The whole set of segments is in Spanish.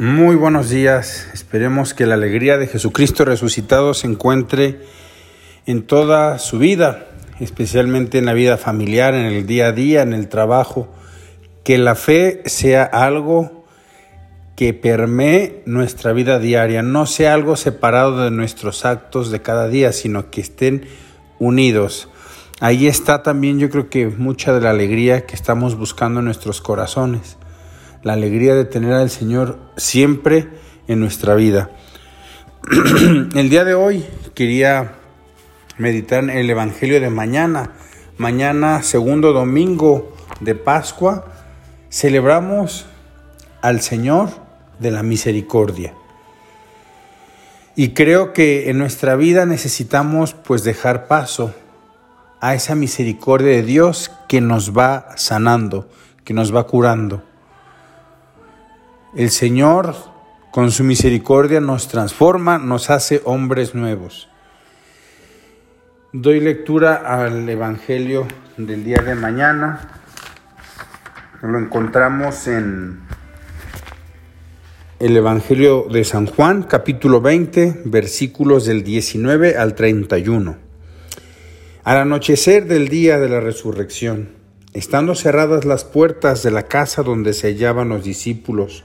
Muy buenos días. Esperemos que la alegría de Jesucristo resucitado se encuentre en toda su vida, especialmente en la vida familiar, en el día a día, en el trabajo. Que la fe sea algo que permee nuestra vida diaria, no sea algo separado de nuestros actos de cada día, sino que estén unidos. Ahí está también yo creo que mucha de la alegría que estamos buscando en nuestros corazones la alegría de tener al Señor siempre en nuestra vida. El día de hoy quería meditar el Evangelio de mañana. Mañana, segundo domingo de Pascua, celebramos al Señor de la misericordia. Y creo que en nuestra vida necesitamos pues dejar paso a esa misericordia de Dios que nos va sanando, que nos va curando. El Señor, con su misericordia, nos transforma, nos hace hombres nuevos. Doy lectura al Evangelio del día de mañana. Lo encontramos en el Evangelio de San Juan, capítulo 20, versículos del 19 al 31. Al anochecer del día de la resurrección, estando cerradas las puertas de la casa donde se hallaban los discípulos,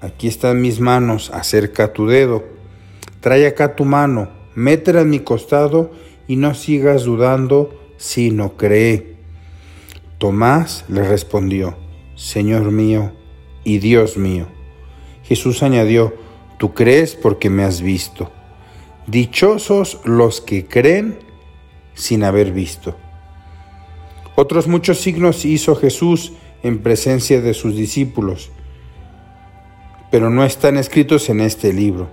Aquí están mis manos, acerca tu dedo. Trae acá tu mano, métela en mi costado y no sigas dudando, sino cree. Tomás le respondió, Señor mío y Dios mío. Jesús añadió, Tú crees porque me has visto. Dichosos los que creen sin haber visto. Otros muchos signos hizo Jesús en presencia de sus discípulos pero no están escritos en este libro.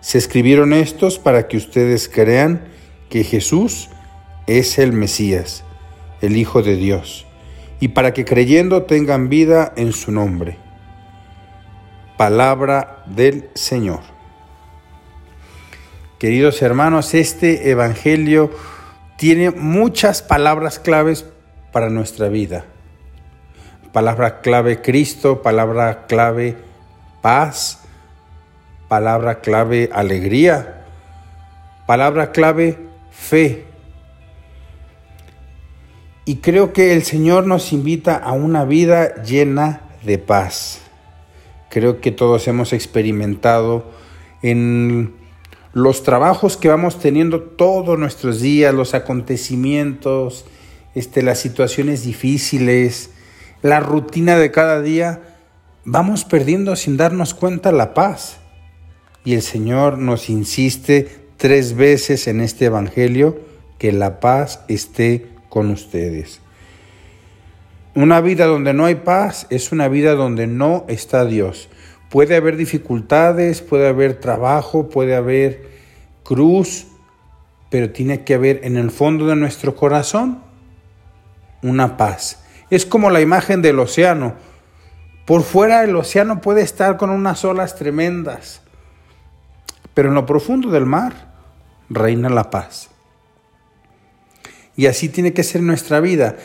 Se escribieron estos para que ustedes crean que Jesús es el Mesías, el Hijo de Dios, y para que creyendo tengan vida en su nombre. Palabra del Señor. Queridos hermanos, este Evangelio tiene muchas palabras claves para nuestra vida. Palabra clave Cristo, palabra clave paz, palabra clave alegría, palabra clave fe. Y creo que el Señor nos invita a una vida llena de paz. Creo que todos hemos experimentado en los trabajos que vamos teniendo todos nuestros días, los acontecimientos, este, las situaciones difíciles, la rutina de cada día, vamos perdiendo sin darnos cuenta la paz. Y el Señor nos insiste tres veces en este Evangelio que la paz esté con ustedes. Una vida donde no hay paz es una vida donde no está Dios. Puede haber dificultades, puede haber trabajo, puede haber cruz, pero tiene que haber en el fondo de nuestro corazón una paz. Es como la imagen del océano Por fuera el océano puede estar con unas olas tremendas, pero en lo profundo del mar reina la paz. Y así tiene que ser nuestra vida,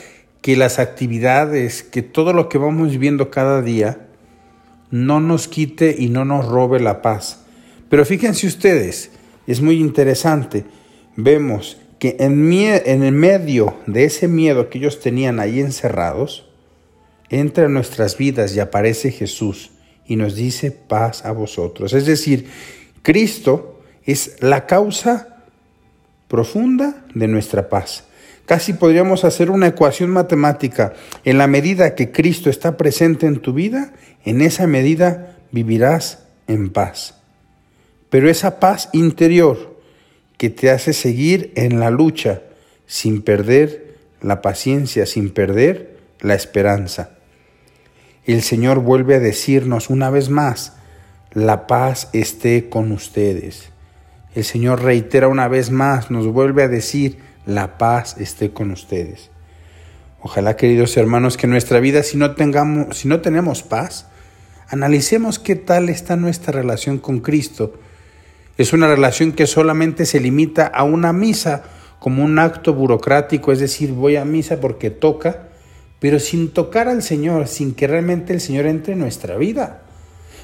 que las actividades, que todo lo que vamos viviendo cada día, no nos quite y no nos robe la paz. Pero fíjense ustedes, es muy interesante, vemos que en, en el medio de ese miedo que ellos tenían ahí encerrados, entra en nuestras vidas y aparece Jesús y nos dice paz a vosotros. Es decir, Cristo es la causa profunda de nuestra paz. Casi podríamos hacer una ecuación matemática. En la medida que Cristo está presente en tu vida, en esa medida vivirás en paz. Pero esa paz interior que te hace seguir en la lucha sin perder la paciencia, sin perder la esperanza. El Señor vuelve a decirnos una vez más, la paz esté con ustedes. El Señor reitera una vez más, nos vuelve a decir, la paz esté con ustedes. Ojalá, queridos hermanos, que en nuestra vida, si no, tengamos, si no tenemos paz, analicemos qué tal está nuestra relación con Cristo. Es una relación que solamente se limita a una misa como un acto burocrático, es decir, voy a misa porque toca, pero sin tocar al Señor, sin que realmente el Señor entre en nuestra vida.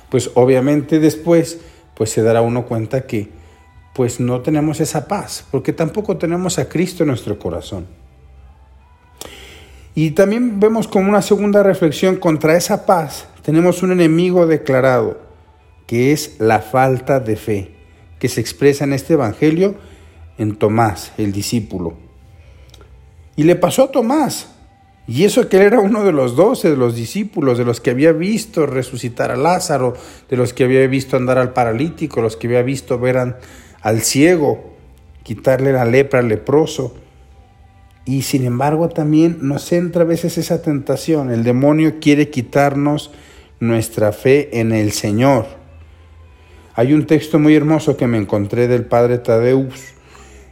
Pues obviamente después, pues se dará uno cuenta que pues no tenemos esa paz, porque tampoco tenemos a Cristo en nuestro corazón. Y también vemos como una segunda reflexión contra esa paz, tenemos un enemigo declarado, que es la falta de fe, que se expresa en este Evangelio en Tomás, el discípulo. Y le pasó a Tomás, y eso que él era uno de los doce, de los discípulos, de los que había visto resucitar a Lázaro, de los que había visto andar al paralítico, los que había visto ver al ciego, quitarle la lepra al leproso. Y sin embargo también nos entra a veces esa tentación. El demonio quiere quitarnos nuestra fe en el Señor. Hay un texto muy hermoso que me encontré del padre Tadeus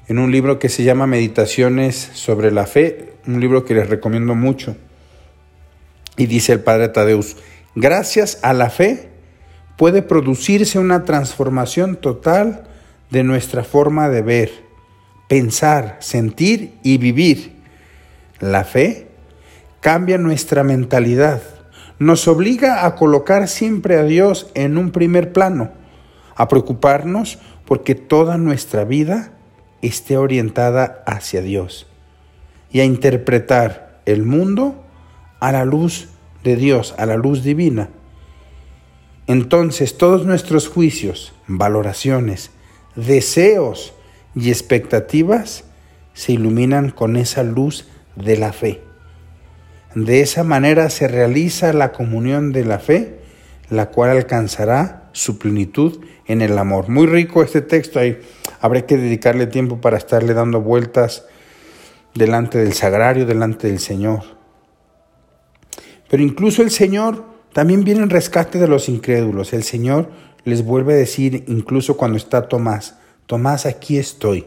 en un libro que se llama Meditaciones sobre la fe, un libro que les recomiendo mucho. Y dice el padre Tadeus, gracias a la fe puede producirse una transformación total de nuestra forma de ver, pensar, sentir y vivir. La fe cambia nuestra mentalidad, nos obliga a colocar siempre a Dios en un primer plano, a preocuparnos porque toda nuestra vida esté orientada hacia Dios y a interpretar el mundo a la luz de Dios, a la luz divina. Entonces todos nuestros juicios, valoraciones, deseos y expectativas se iluminan con esa luz de la fe. De esa manera se realiza la comunión de la fe, la cual alcanzará su plenitud en el amor. Muy rico este texto, ahí habrá que dedicarle tiempo para estarle dando vueltas delante del sagrario, delante del Señor. Pero incluso el Señor también viene en rescate de los incrédulos. El Señor les vuelve a decir, incluso cuando está Tomás, Tomás, aquí estoy.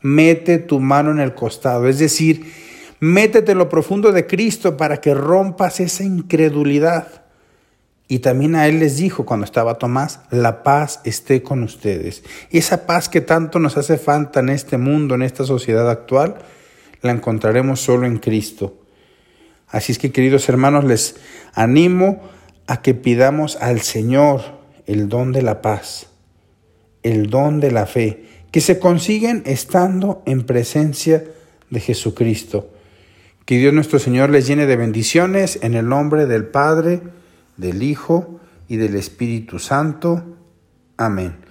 Mete tu mano en el costado, es decir, métete en lo profundo de Cristo para que rompas esa incredulidad. Y también a él les dijo cuando estaba Tomás, la paz esté con ustedes. Esa paz que tanto nos hace falta en este mundo, en esta sociedad actual, la encontraremos solo en Cristo. Así es que queridos hermanos, les animo a que pidamos al Señor el don de la paz, el don de la fe, que se consiguen estando en presencia de Jesucristo. Que Dios nuestro Señor les llene de bendiciones en el nombre del Padre, del Hijo y del Espíritu Santo. Amén.